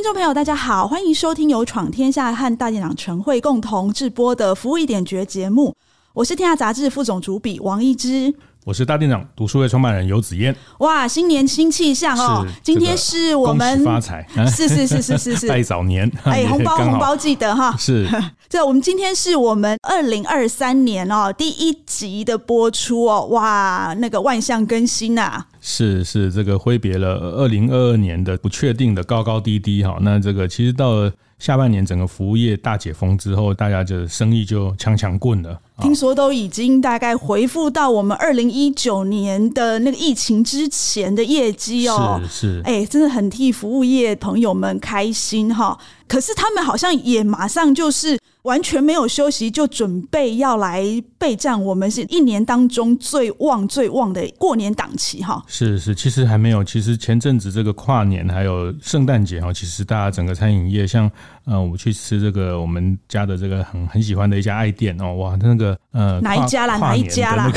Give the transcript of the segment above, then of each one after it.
听众朋友，大家好，欢迎收听由闯天下和大电长晨会共同制播的《服务一点绝》节目。我是天下杂志副总主笔王一之。我是大店长读书会创办人游子嫣。哇，新年新气象哦！今天是我们发财，是是是是是是 拜早年，哎，红包 红包记得哈。是，这我们今天是我们二零二三年哦第一集的播出哦，哇，那个万象更新呐、啊。是是，这个挥别了二零二二年的不确定的高高低低哈。那这个其实到了下半年，整个服务业大解封之后，大家就生意就强强棍了。听说都已经大概回复到我们二零一九年的那个疫情之前的业绩哦，是是，哎，真的很替服务业朋友们开心哈。可是他们好像也马上就是完全没有休息，就准备要来备战我们是一年当中最旺最旺的过年档期哈。是是，其实还没有，其实前阵子这个跨年还有圣诞节哈，其实大家整个餐饮业像。呃，我去吃这个我们家的这个很很喜欢的一家爱店哦，哇，那个呃，哪一家啦？哪一家啦？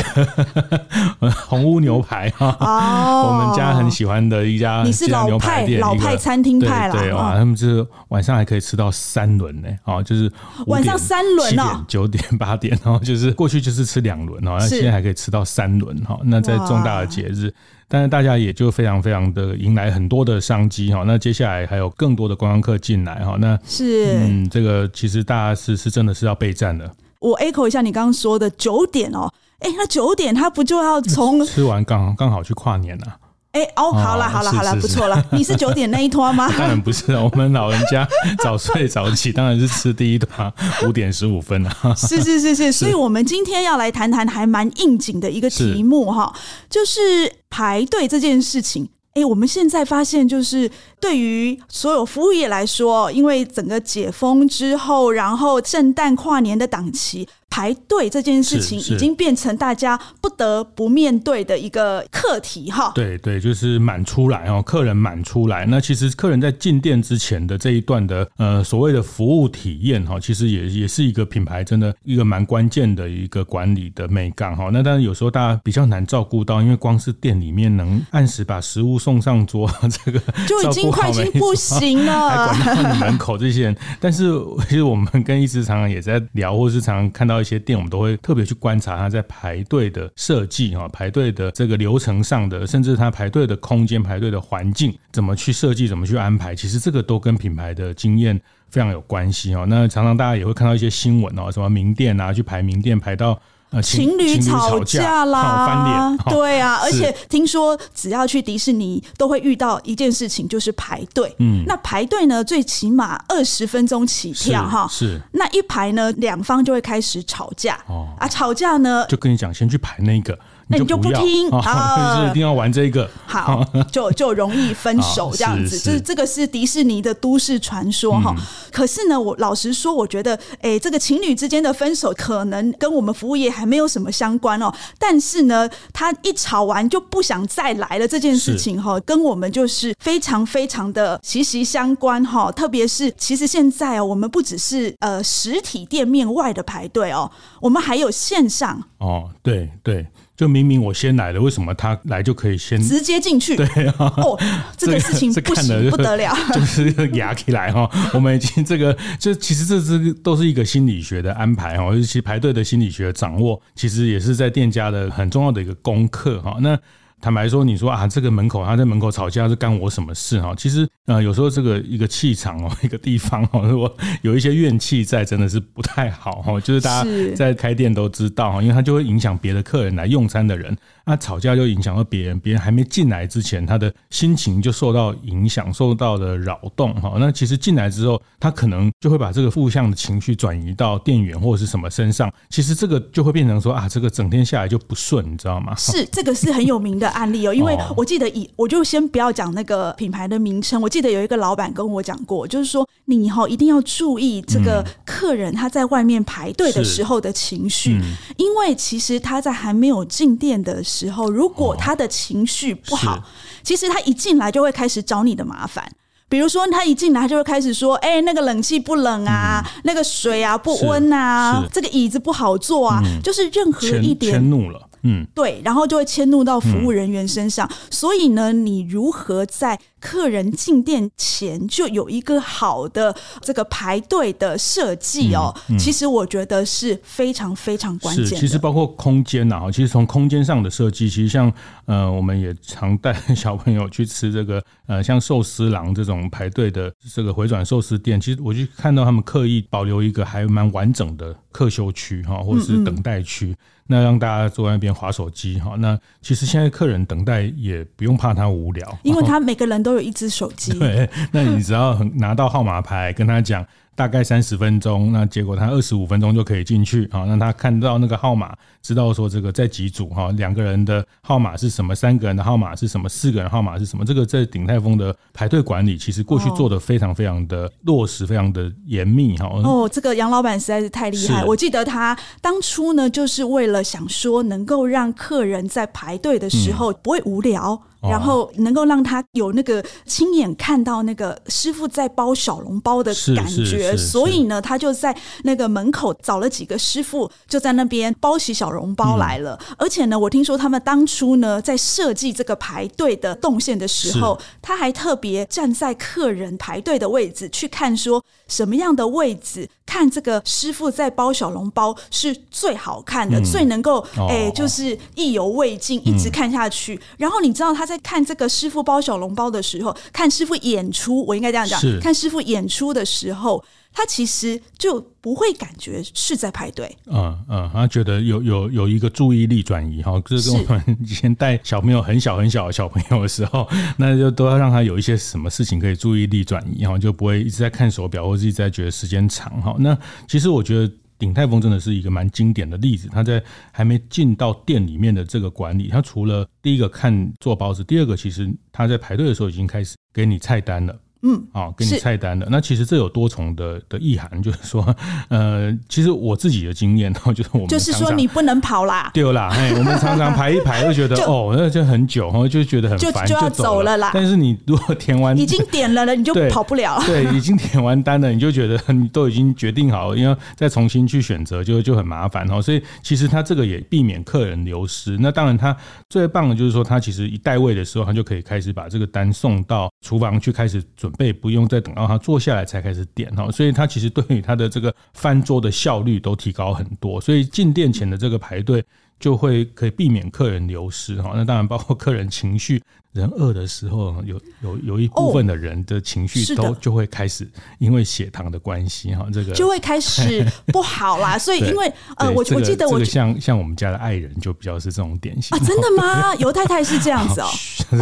那个 红屋牛排哈，哦，我们家很喜欢的一家，你是老派老派餐厅派啦，对哇，他们就是晚上还可以吃到三轮呢，哦，就是晚上三轮哦，九点八点，然后就是过去就是吃两轮哦，那现在还可以吃到三轮哈，那在重大的节日。但是大家也就非常非常的迎来很多的商机哈，那接下来还有更多的观光客进来哈，那是嗯，这个其实大家是是真的是要备战的。我 echo 一下你刚刚说的九点哦，哎，那九点他不就要从吃完刚刚好去跨年了？哎哦，好了好了好了，不错了。你是九点那一托吗？当然不是，我们老人家 早睡早起，当然是吃第一摊，五点十五分啊。是是是是，所以我们今天要来谈谈还蛮应景的一个题目哈，就是排队这件事情。哎，我们现在发现，就是对于所有服务业来说，因为整个解封之后，然后圣诞跨年的档期。排队这件事情已经变成大家不得不面对的一个课题哈。对对，就是满出来哦，客人满出来。那其实客人在进店之前的这一段的呃所谓的服务体验哈，其实也也是一个品牌真的一个蛮关键的一个管理的美感哈。那当然有时候大家比较难照顾到，因为光是店里面能按时把食物送上桌，这个就已经快已经不行了，还管到你门口这些人。但是其实我们跟一直常常也在聊，或是常常看到。一些店，我们都会特别去观察它在排队的设计啊，排队的这个流程上的，甚至它排队的空间、排队的环境怎么去设计、怎么去安排，其实这个都跟品牌的经验非常有关系哦。那常常大家也会看到一些新闻哦，什么名店啊，去排名店排到。情侣吵架啦，翻脸，对啊，而且听说只要去迪士尼都会遇到一件事情，就是排队。嗯，那排队呢，最起码二十分钟起跳哈。是，那一排呢，两方就会开始吵架。哦，啊，吵架呢，就跟你讲，先去排那个。那你就不听啊？就是一定要玩这个，好，就 就容易分手这样子。就是这个是迪士尼的都市传说哈。可是呢，我老实说，我觉得，哎，这个情侣之间的分手可能跟我们服务业还没有什么相关哦。但是呢，他一吵完就不想再来了这件事情哈，跟我们就是非常非常的息息相关哈。特别是，其实现在哦，我们不只是呃实体店面外的排队哦，我们还有线上哦，对对。就明明我先来了，为什么他来就可以先直接进去？对啊，哦，这个事情不行，不得了，就是压起来哈。我们已经这个，这其实这是都是一个心理学的安排哈，尤其排队的心理学掌握，其实也是在店家的很重要的一个功课哈。那。坦白说，你说啊，这个门口他在门口吵架是干我什么事哈？其实呃，有时候这个一个气场哦，一个地方哦，如果有一些怨气在，真的是不太好哈。就是大家在开店都知道哈，因为他就会影响别的客人来用餐的人。那吵架就影响到别人，别人还没进来之前，他的心情就受到影响，受到了扰动哈。那其实进来之后，他可能就会把这个负向的情绪转移到店员或者是什么身上。其实这个就会变成说啊，这个整天下来就不顺，你知道吗？是这个是很有名的。案例哦，因为我记得以我就先不要讲那个品牌的名称，我记得有一个老板跟我讲过，就是说你以后一定要注意这个客人他在外面排队的时候的情绪，因为其实他在还没有进店的时候，如果他的情绪不好，其实他一进来就会开始找你的麻烦。比如说，他一进来，他就会开始说：“哎、欸，那个冷气不冷啊，嗯、那个水啊不温啊，这个椅子不好坐啊，嗯、就是任何一点迁怒了。”嗯，对，然后就会迁怒到服务人员身上。嗯、所以呢，你如何在客人进店前就有一个好的这个排队的设计哦？嗯嗯、其实我觉得是非常非常关键的。其实包括空间呐，其实从空间上的设计，其实像呃，我们也常带小朋友去吃这个 呃，像寿司郎这种排队的这个回转寿司店，其实我就看到他们刻意保留一个还蛮完整的客休区哈，或者是等待区。那让大家坐在那边划手机哈，那其实现在客人等待也不用怕他无聊，因为他每个人都有一只手机。对，那你只要拿到号码牌，跟他讲。大概三十分钟，那结果他二十五分钟就可以进去啊。让他看到那个号码，知道说这个在几组哈，两个人的号码是什么，三个人的号码是什么，四个人号码是什么。这个在鼎泰丰的排队管理，其实过去做的非常非常的落实，非常的严密哈。哦，这个杨老板实在是太厉害。我记得他当初呢，就是为了想说能够让客人在排队的时候不会无聊。然后能够让他有那个亲眼看到那个师傅在包小笼包的感觉，所以呢，他就在那个门口找了几个师傅，就在那边包起小笼包来了。嗯、而且呢，我听说他们当初呢，在设计这个排队的动线的时候，他还特别站在客人排队的位置去看，说什么样的位置看这个师傅在包小笼包是最好看的，嗯、最能够哎，就是意犹未尽，一直看下去。嗯、然后你知道他在。看这个师傅包小笼包的时候，看师傅演出，我应该这样讲：看师傅演出的时候，他其实就不会感觉是在排队。嗯嗯，他觉得有有有一个注意力转移哈，就是跟我们以前带小朋友很小很小的小朋友的时候，那就都要让他有一些什么事情可以注意力转移哈，就不会一直在看手表或者一直在觉得时间长哈。那其实我觉得。鼎泰丰真的是一个蛮经典的例子，他在还没进到店里面的这个管理，他除了第一个看做包子，第二个其实他在排队的时候已经开始给你菜单了。嗯，啊，给你菜单的。那其实这有多重的的意涵，就是说，呃，其实我自己的经验，然 后就是我们就是说你不能跑啦，对啦，哎，我们常常排一排，会觉得哦，那就很久，然后就觉得很烦，就要走了啦。但是你如果填完，已经点了了，你就跑不了。对，已经填完单了，你就觉得你都已经决定好了，因为再重新去选择就就很麻烦哦。所以其实他这个也避免客人流失。那当然，他最棒的就是说，他其实一带位的时候，他就可以开始把这个单送到厨房去开始准备，不用再等到他坐下来才开始点哈，所以他其实对于他的这个翻桌的效率都提高很多，所以进店前的这个排队就会可以避免客人流失哈。那当然包括客人情绪。人饿的时候，有有有一部分的人的情绪都就会开始，因为血糖的关系哈，这个就会开始不好啦。所以因为呃，我我记得我像像我们家的爱人就比较是这种典型啊，真的吗？尤太太是这样子哦，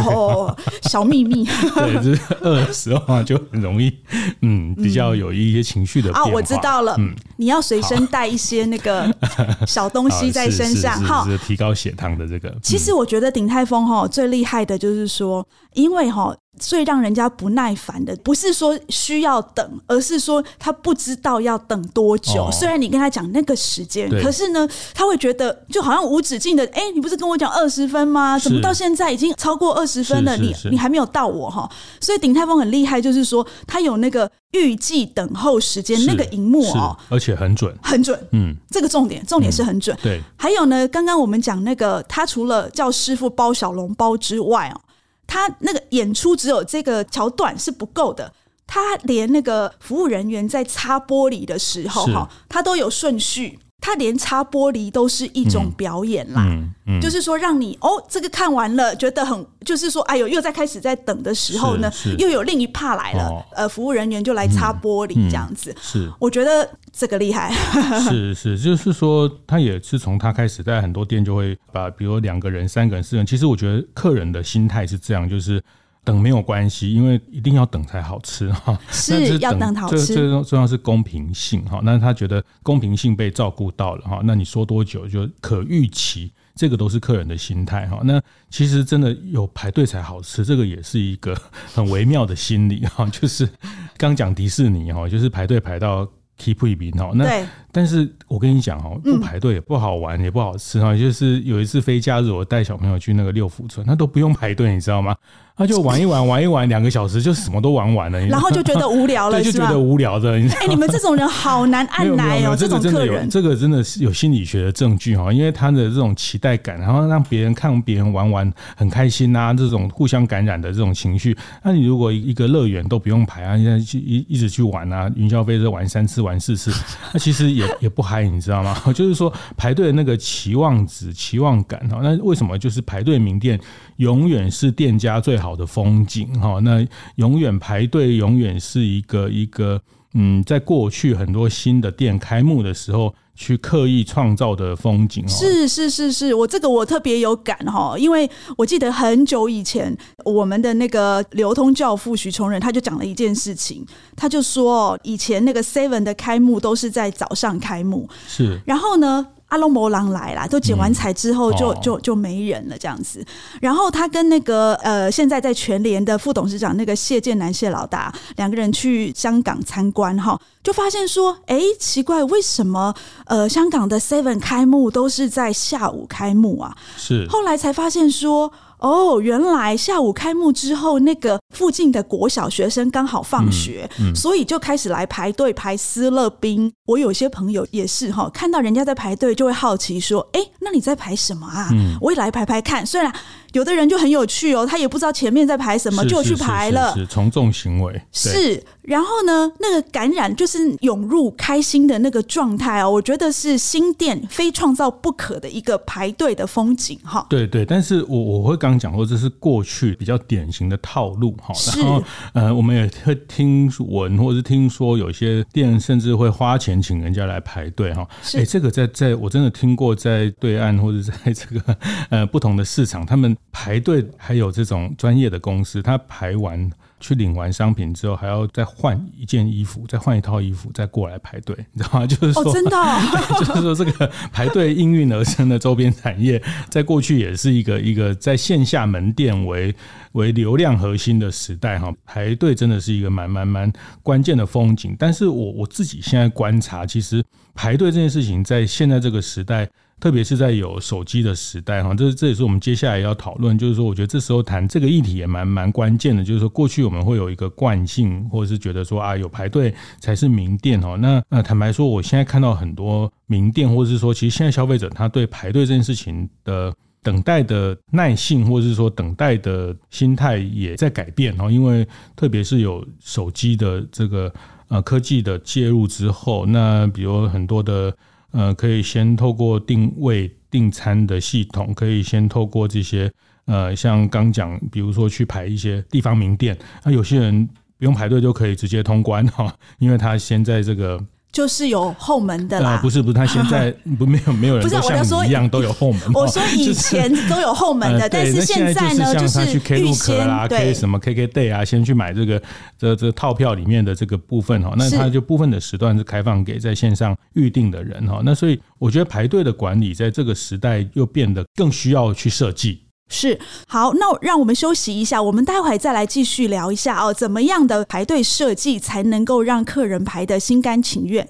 哦，小秘密，对，就是饿的时候就很容易，嗯，比较有一些情绪的啊，我知道了，嗯，你要随身带一些那个小东西在身上，好，提高血糖的这个。其实我觉得鼎泰丰哈最厉害的就是。是说，因为哈，最让人家不耐烦的，不是说需要等，而是说他不知道要等多久。虽然你跟他讲那个时间，可是呢，他会觉得就好像无止境的。哎，你不是跟我讲二十分吗？怎么到现在已经超过二十分了？你你还没有到我哈。所以鼎泰丰很厉害，就是说他有那个预计等候时间那个荧幕哦，而且很准，很准。嗯，这个重点重点是很准。对，还有呢，刚刚我们讲那个，他除了叫师傅包小笼包之外哦。他那个演出只有这个桥段是不够的，他连那个服务人员在擦玻璃的时候哈，他都有顺序。他连擦玻璃都是一种表演啦，嗯嗯嗯、就是说让你哦，这个看完了觉得很，就是说哎呦，又在开始在等的时候呢，又有另一 part 来了，哦、呃，服务人员就来擦玻璃这样子。是，我觉得这个厉害。是是，就是说他也是从他开始，在很多店就会把，比如两个人、三个人、四个人，其实我觉得客人的心态是这样，就是。等没有关系，因为一定要等才好吃 哈。是要等好吃，最最重要是公平性哈。那他觉得公平性被照顾到了哈。那你说多久就可预期，这个都是客人的心态哈。那其实真的有排队才好吃，这个也是一个很微妙的心理 哈。就是刚讲迪士尼哈，就是排队排到 keep 一笔哈。那但是我跟你讲哈，不排队也不好玩，也不好吃哈。就是有一次非假日，我带小朋友去那个六福村，他都不用排队，你知道吗？他就玩一玩，玩一玩，两个小时就什么都玩完了，然后就觉得无聊了，对，就觉得无聊的。哎、欸，你们这种人好难按耐哦，这种客人，这个真的是有心理学的证据哈，因为他的这种期待感，然后让别人看别人玩玩很开心啊，这种互相感染的这种情绪。那你如果一个乐园都不用排啊，现在去一一直去玩啊，云霄飞车玩三次玩四次，那其实也也不嗨，你知道吗？就是说排队的那个期望值、期望感哈，那为什么就是排队名店永远是店家最好的风景？哈，那永远排队，永远是一个一个嗯，在过去很多新的店开幕的时候，去刻意创造的风景。是是是是，我这个我特别有感哈，因为我记得很久以前，我们的那个流通教父许崇仁他就讲了一件事情，他就说以前那个 Seven 的开幕都是在早上开幕，是，然后呢，阿龙摩狼来啦，都剪完彩之后就、就就没人了这样子。然后他跟那个呃，现在在全联的副董事长那个谢建南谢老大两个人去香港参观哈，就发现说，哎，奇怪，为什么呃香港的 Seven 开幕都是在下午开幕啊？是，后来才发现说。哦，原来下午开幕之后，那个附近的国小学生刚好放学，嗯嗯、所以就开始来排队排斯乐冰。我有些朋友也是哈，看到人家在排队，就会好奇说：“哎，那你在排什么啊？嗯、我也来排排看。”虽然。有的人就很有趣哦，他也不知道前面在排什么，就去排了。是从众行为。是，然后呢，那个感染就是涌入开心的那个状态哦，我觉得是新店非创造不可的一个排队的风景哈。对对，但是我我会刚刚讲过，这是过去比较典型的套路哈。然后呃，我们也会听闻或者是听说有些店甚至会花钱请人家来排队哈。哎，这个在在我真的听过，在对岸或者在这个呃不同的市场，他们。排队还有这种专业的公司，他排完去领完商品之后，还要再换一件衣服，再换一套衣服，再过来排队，你知道吗？就是说，哦、真的、哦，就是说，这个排队应运而生的周边产业，在过去也是一个一个在线下门店为为流量核心的时代哈。排队真的是一个蛮蛮蛮关键的风景。但是我我自己现在观察，其实排队这件事情，在现在这个时代。特别是在有手机的时代，哈，这这也是我们接下来要讨论。就是说，我觉得这时候谈这个议题也蛮蛮关键的。就是说，过去我们会有一个惯性，或者是觉得说啊，有排队才是名店哦。那那坦白说，我现在看到很多名店，或者是说，其实现在消费者他对排队这件事情的等待的耐性，或者是说等待的心态也在改变哦。因为特别是有手机的这个呃科技的介入之后，那比如很多的。呃，可以先透过定位订餐的系统，可以先透过这些呃，像刚讲，比如说去排一些地方名店，那有些人不用排队就可以直接通关哈，因为他先在这个。就是有后门的啦，不是不是，他现在 不没有没有人都像你一样都有后门。我说以前都有后门的，但是现在呢，就是他去 Klook 啦，K 什么 KKday 啊，先去买这个这这套票里面的这个部分哈，那他就部分的时段是开放给在线上预定的人哈，那所以我觉得排队的管理在这个时代又变得更需要去设计。是，好，那让我们休息一下，我们待会再来继续聊一下哦，怎么样的排队设计才能够让客人排的心甘情愿？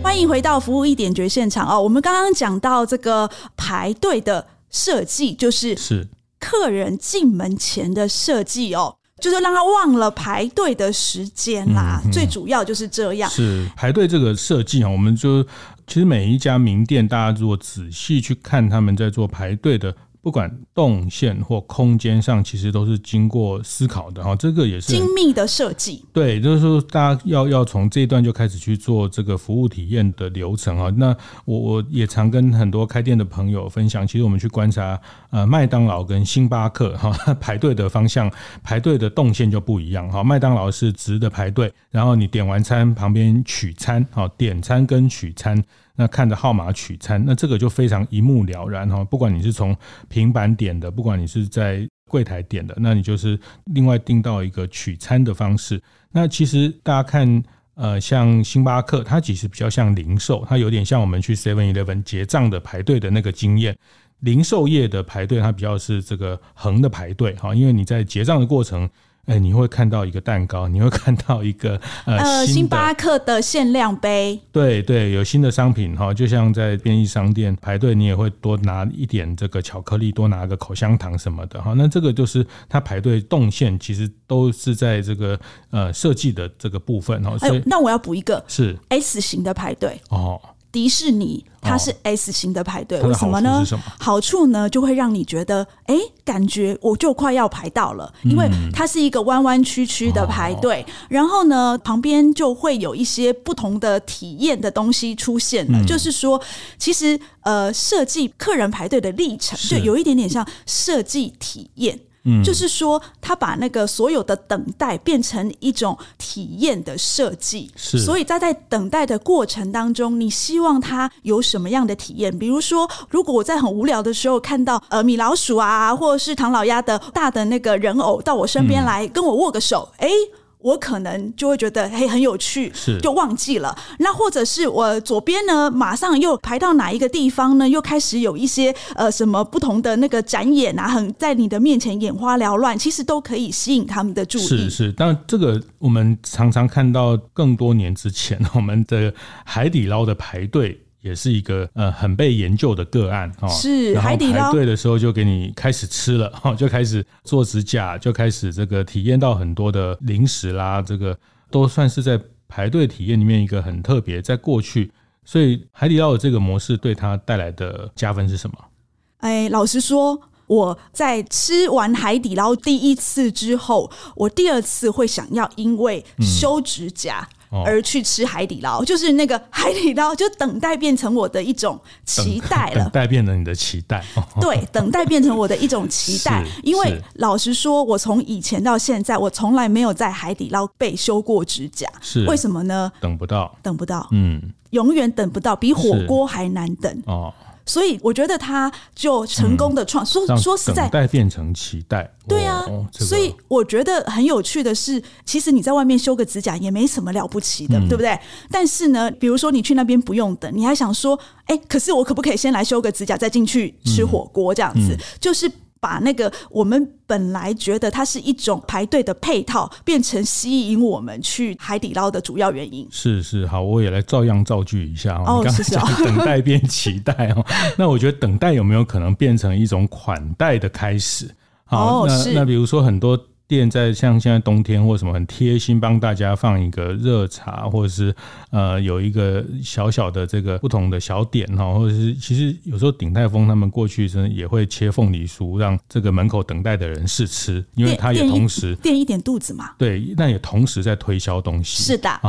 欢迎回到服务一点绝现场哦，我们刚刚讲到这个排队的设计，就是是客人进门前的设计哦。就是让他忘了排队的时间啦，嗯嗯、最主要就是这样。是排队这个设计啊，我们就其实每一家名店，大家如果仔细去看他们在做排队的。不管动线或空间上，其实都是经过思考的哈。这个也是精密的设计。对，就是说大家要要从这一段就开始去做这个服务体验的流程啊。那我我也常跟很多开店的朋友分享，其实我们去观察呃麦当劳跟星巴克哈 排队的方向，排队的动线就不一样哈。麦当劳是直的排队，然后你点完餐旁边取餐，好点餐跟取餐。那看着号码取餐，那这个就非常一目了然哈。不管你是从平板点的，不管你是在柜台点的，那你就是另外订到一个取餐的方式。那其实大家看，呃，像星巴克，它其实比较像零售，它有点像我们去 Seven Eleven 结账的排队的那个经验。零售业的排队，它比较是这个横的排队哈，因为你在结账的过程。哎，你会看到一个蛋糕，你会看到一个呃，呃星巴克的限量杯。对对，有新的商品哈，就像在便利商店排队，你也会多拿一点这个巧克力，多拿个口香糖什么的哈。那这个就是它排队动线，其实都是在这个呃设计的这个部分哈。所以，那我要补一个是 S 型的排队哦。迪士尼它是 S 型的排队，哦，为什么呢？好处呢，就会让你觉得，哎，感觉我就快要排到了，因为它是一个弯弯曲曲的排队，嗯，然后呢，旁边就会有一些不同的体验的东西出现了，嗯，就是说，其实呃，设计客人排队的历程，就有一点点像设计体验。嗯，就是说，他把那个所有的等待变成一种体验的设计，是。所以，他在等待的过程当中，你希望他有什么样的体验？比如说，如果我在很无聊的时候看到呃米老鼠啊，或者是唐老鸭的大的那个人偶到我身边来跟我握个手，哎、嗯。我可能就会觉得嘿很有趣，是就忘记了。那或者是我左边呢，马上又排到哪一个地方呢？又开始有一些呃什么不同的那个展演啊，很在你的面前眼花缭乱，其实都可以吸引他们的注意。是是，但这个我们常常看到更多年之前我们的海底捞的排队。也是一个呃很被研究的个案哈，是海底捞排队的时候就给你开始吃了哈，就开始做指甲，就开始这个体验到很多的零食啦，这个都算是在排队体验里面一个很特别。在过去，所以海底捞的这个模式对它带来的加分是什么？哎，老实说，我在吃完海底捞第一次之后，我第二次会想要因为修指甲。嗯而去吃海底捞，就是那个海底捞，就等待变成我的一种期待了。等待变成你的期待，对，等待变成我的一种期待。因为老实说，我从以前到现在，我从来没有在海底捞被修过指甲。是为什么呢？等不到，等不到，嗯，永远等不到，比火锅还难等哦。所以我觉得他就成功的创、嗯、说说实在，等待变成期待，对啊、哦这个。所以我觉得很有趣的是，其实你在外面修个指甲也没什么了不起的，嗯、对不对？但是呢，比如说你去那边不用等，你还想说，哎，可是我可不可以先来修个指甲，再进去吃火锅这样子？就是。把那个我们本来觉得它是一种排队的配套，变成吸引我们去海底捞的主要原因。是是，好，我也来照样造句一下哦。你刚才讲等待变期待哦，那我觉得等待有没有可能变成一种款待的开始？好，那那比如说很多。店在像现在冬天或什么很贴心帮大家放一个热茶，或者是呃有一个小小的这个不同的小点哈，或者是其实有时候鼎泰丰他们过去真的也会切凤梨酥让这个门口等待的人试吃，因为他也同时垫一点肚子嘛。对，那也同时在推销东西。是的，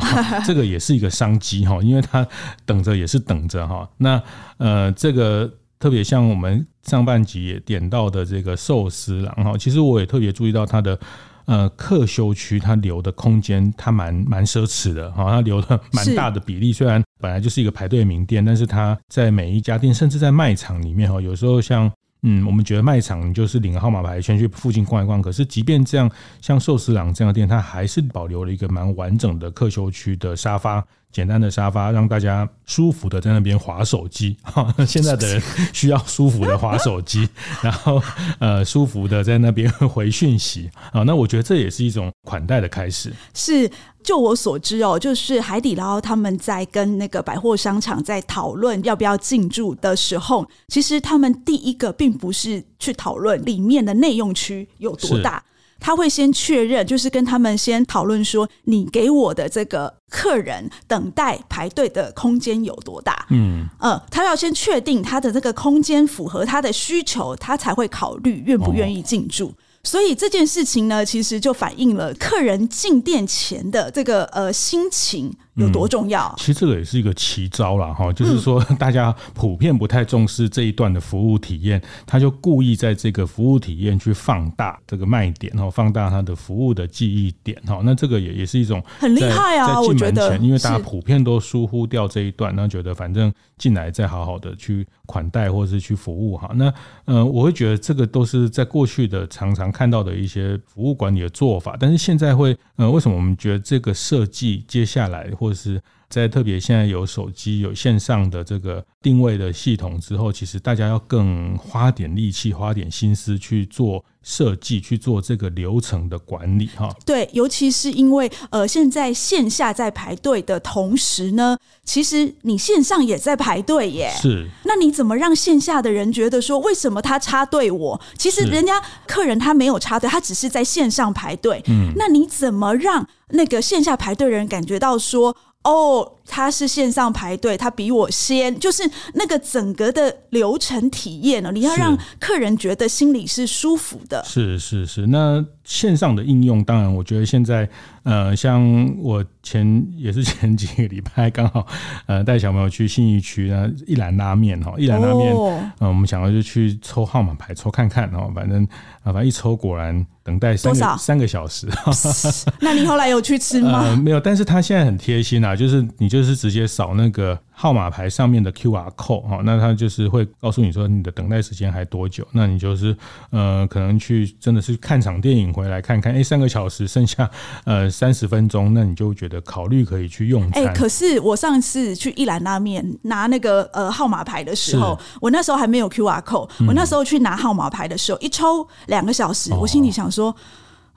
这个也是一个商机哈，因为他等着也是等着哈。那呃这个。特别像我们上半集也点到的这个寿司郎哈，其实我也特别注意到它的呃客休区，它留的空间它蛮蛮奢侈的哈，它留了蛮大的比例。虽然本来就是一个排队名店，但是它在每一家店，甚至在卖场里面哈，有时候像嗯，我们觉得卖场你就是领个号码牌先去附近逛一逛。可是即便这样，像寿司郎这样的店，它还是保留了一个蛮完整的客休区的沙发。简单的沙发，让大家舒服的在那边划手机。现在的人需要舒服的划手机，然后呃舒服的在那边回讯息啊。那我觉得这也是一种款待的开始。是，就我所知哦，就是海底捞他们在跟那个百货商场在讨论要不要进驻的时候，其实他们第一个并不是去讨论里面的内用区有多大。他会先确认，就是跟他们先讨论说，你给我的这个客人等待排队的空间有多大？嗯，呃，他要先确定他的这个空间符合他的需求，他才会考虑愿不愿意进驻。哦。所以这件事情呢，其实就反映了客人进店前的这个呃心情。有多重要？嗯、其实这个也是一个奇招啦，哈，就是说 大家普遍不太重视这一段的服务体验，他就故意在这个服务体验去放大这个卖点，哈，放大他的服务的记忆点，哈，那这个也也是一种很厉害啊，我觉得，因为大家普遍都疏忽掉这一段，那觉得反正进来再好好的去款待或者是去服务，哈，那呃，我会觉得这个都是在过去的常常看到的一些服务管理的做法，但是现在会，呃，为什么我们觉得这个设计接下来或者是在特别现在有手机有线上的这个定位的系统之后，其实大家要更花点力气、花点心思去做设计、去做这个流程的管理哈。对，尤其是因为呃，现在线下在排队的同时呢，其实你线上也在排队耶。是，那你怎么让线下的人觉得说，为什么他插队我？其实人家客人他没有插队，他只是在线上排队。嗯，那你怎么让那个线下排队人感觉到说？哦，他是线上排队，他比我先，就是那个整个的流程体验呢，你要让客人觉得心里是舒服的。是是是，那线上的应用，当然，我觉得现在，呃，像我前也是前几个礼拜刚好，呃，带小朋友去信义区呢，一兰拉面哈，一兰拉面，嗯、呃，我们想要就去抽号码牌，抽看看哦，反正啊，反正一抽果然。等待三个三个小时，那你后来有去吃吗？呃，没有，但是他现在很贴心啊，就是你就是直接扫那个。号码牌上面的 QR code 哈，那它就是会告诉你说你的等待时间还多久，那你就是呃可能去真的是看场电影回来看看，哎、欸、三个小时剩下呃三十分钟，那你就觉得考虑可以去用餐。哎、欸，可是我上次去一兰拉面拿那个呃号码牌的时候，我那时候还没有 QR code，我那时候去拿号码牌的时候，一抽两个小时，我心里想说。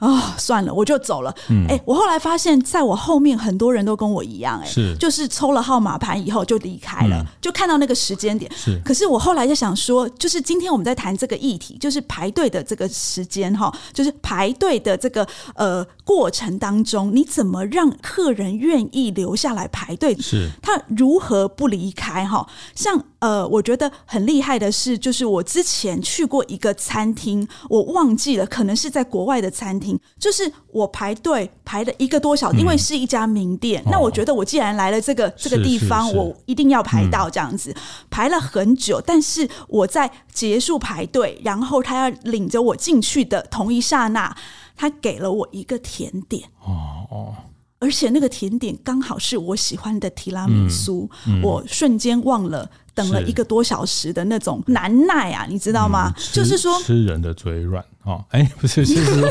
啊、哦，算了，我就走了。哎、嗯欸，我后来发现，在我后面很多人都跟我一样、欸，哎，是，就是抽了号码牌以后就离开了，嗯、就看到那个时间点。是，可是我后来就想说，就是今天我们在谈这个议题，就是排队的这个时间哈，就是排队的这个呃过程当中，你怎么让客人愿意留下来排队？是，他如何不离开？哈，像。呃，我觉得很厉害的是，就是我之前去过一个餐厅，我忘记了，可能是在国外的餐厅，就是我排队排了一个多小时，因为是一家名店。嗯、那我觉得我既然来了这个这个地方，我一定要排到这样子，排了很久。但是我在结束排队，然后他要领着我进去的同一刹那，他给了我一个甜点。哦哦。而且那个甜点刚好是我喜欢的提拉米苏，嗯嗯、我瞬间忘了等了一个多小时的那种难耐啊，你知道吗？嗯、就是说吃人的嘴软哦，哎，不是，就是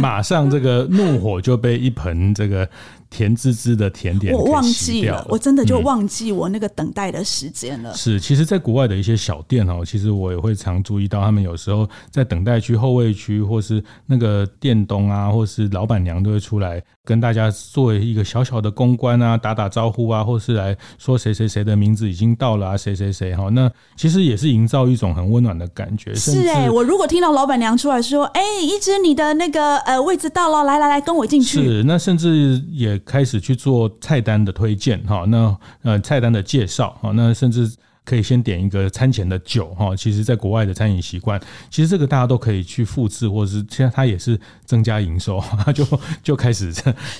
马上这个怒火就被一盆这个。甜滋滋的甜点，我忘记了，我真的就忘记我那个等待的时间了。是，其实，在国外的一些小店哦，其实我也会常注意到，他们有时候在等待区、后卫区，或是那个店东啊，或是老板娘都会出来跟大家做一个小小的公关啊，打打招呼啊，或是来说谁谁谁的名字已经到了啊，谁谁谁哈。那其实也是营造一种很温暖的感觉。是哎，我如果听到老板娘出来说：“哎，一直你的那个呃位置到了，来来来，跟我进去。”是，那甚至也。开始去做菜单的推荐哈，那呃菜单的介绍哈，那甚至。可以先点一个餐前的酒哈，其实，在国外的餐饮习惯，其实这个大家都可以去复制，或者是现在它也是增加营收，就就开始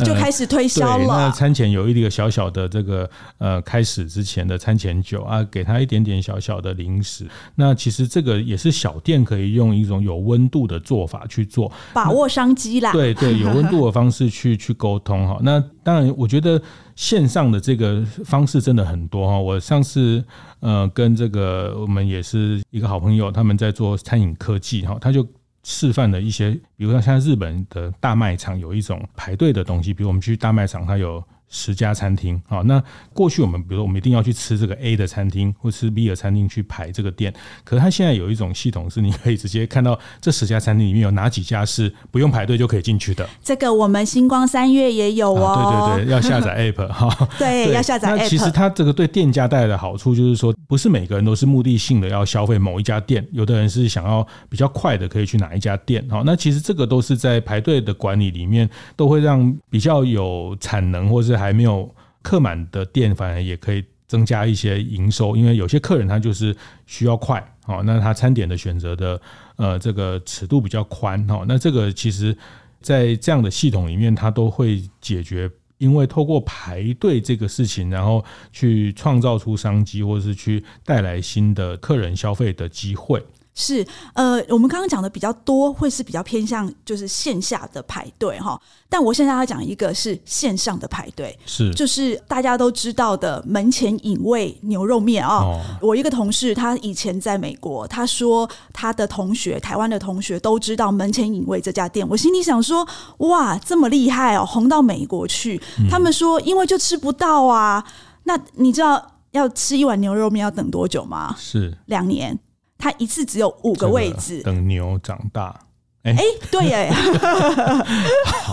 就开始推销了。那餐前有一个小小的这个呃，开始之前的餐前酒啊，给他一点点小小的零食。那其实这个也是小店可以用一种有温度的做法去做，把握商机啦。对对，有温度的方式去去沟通哈。那当然，我觉得。线上的这个方式真的很多哈，我上次呃跟这个我们也是一个好朋友，他们在做餐饮科技哈，他就示范了一些，比如说像日本的大卖场有一种排队的东西，比如我们去大卖场，它有。十家餐厅，好，那过去我们比如说我们一定要去吃这个 A 的餐厅或吃 B 的餐厅去排这个店，可是它现在有一种系统是你可以直接看到这十家餐厅里面有哪几家是不用排队就可以进去的。这个我们星光三月也有哦。啊、对对对，要下载 App 哈。对，要下载 App。其实它这个对店家带来的好处就是说，不是每个人都是目的性的要消费某一家店，有的人是想要比较快的可以去哪一家店。好，那其实这个都是在排队的管理里面都会让比较有产能或是。还没有客满的店，反而也可以增加一些营收，因为有些客人他就是需要快，好，那他餐点的选择的呃这个尺度比较宽，哦，那这个其实在这样的系统里面，它都会解决因为透过排队这个事情，然后去创造出商机，或者是去带来新的客人消费的机会。是，呃，我们刚刚讲的比较多，会是比较偏向就是线下的排队哈。但我现在要讲一个是线上的排队，是，就是大家都知道的门前隐味牛肉面啊。哦，我一个同事，他以前在美国，他说他的同学，台湾的同学都知道门前隐味这家店。我心里想说，哇，这么厉害哦，红到美国去。嗯。他们说，因为就吃不到啊。那你知道要吃一碗牛肉面要等多久吗？是两年。它一次只有五个位置，等牛长大。哎、欸欸，对耶，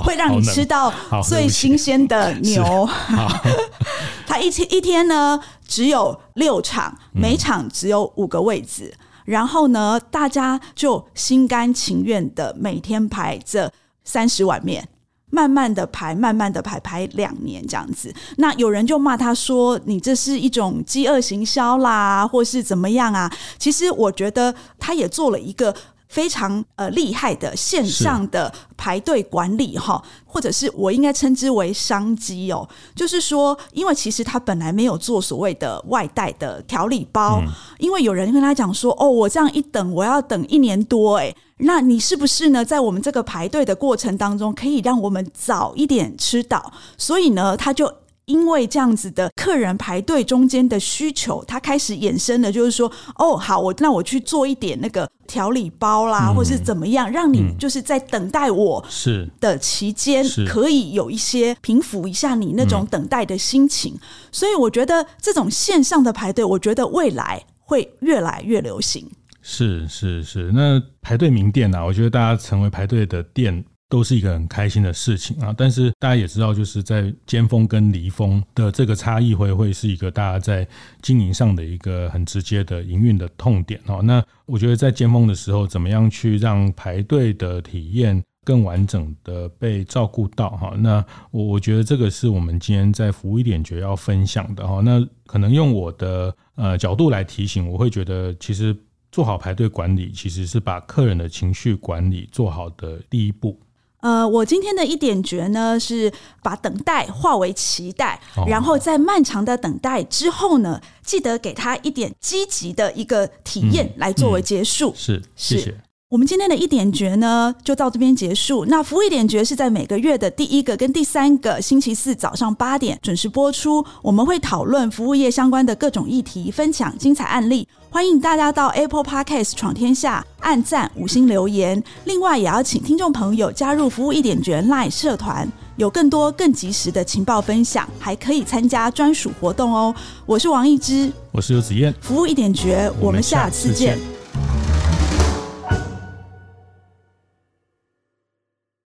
会让你吃到最新鲜的牛。它一天一天呢只有六场，每场只有五个位置，嗯，然后呢，大家就心甘情愿的每天排这三十碗面。慢慢的排，慢慢的排，排两年这样子。那有人就骂他说：“你这是一种饥饿行销啦，或是怎么样啊？”其实我觉得他也做了一个非常呃厉害的线上的排队管理哈，或者是我应该称之为商机哦。就是说，因为其实他本来没有做所谓的外带的调理包，嗯，因为有人跟他讲说：“哦，我这样一等，我要等一年多。”诶。那你是不是呢？在我们这个排队的过程当中，可以让我们早一点吃到？所以呢，他就因为这样子的客人排队中间的需求，他开始衍生的，就是说，哦，好，我那我去做一点那个调理包啦，嗯、或是怎么样，让你就是在等待我是的期间，可以有一些平抚一下你那种等待的心情。所以我觉得这种线上的排队，我觉得未来会越来越流行。是是是，那排队名店啊，我觉得大家成为排队的店都是一个很开心的事情啊。但是大家也知道，就是在尖峰跟离峰的这个差异会会是一个大家在经营上的一个很直接的营运的痛点哦。那我觉得在尖峰的时候，怎么样去让排队的体验更完整的被照顾到哈？那我我觉得这个是我们今天在服务一点觉要分享的哈。那可能用我的呃角度来提醒，我会觉得其实。做好排队管理，其实是把客人的情绪管理做好的第一步。呃，我今天的一点诀呢，是把等待化为期待，哦，然后在漫长的等待之后呢，记得给他一点积极的一个体验来作为结束。嗯嗯、是，谢谢。我们今天的一点诀呢，就到这边结束。那服务一点诀是在每个月的第一个跟第三个星期四早上八点准时播出。我们会讨论服务业相关的各种议题，分享精彩案例。欢迎大家到 Apple Podcast 闯天下按赞五星留言。另外，也要请听众朋友加入服务一点诀 Line 社团，有更多更及时的情报分享，还可以参加专属活动哦。我是王一之，我是游子燕，服务一点诀，我们下次见。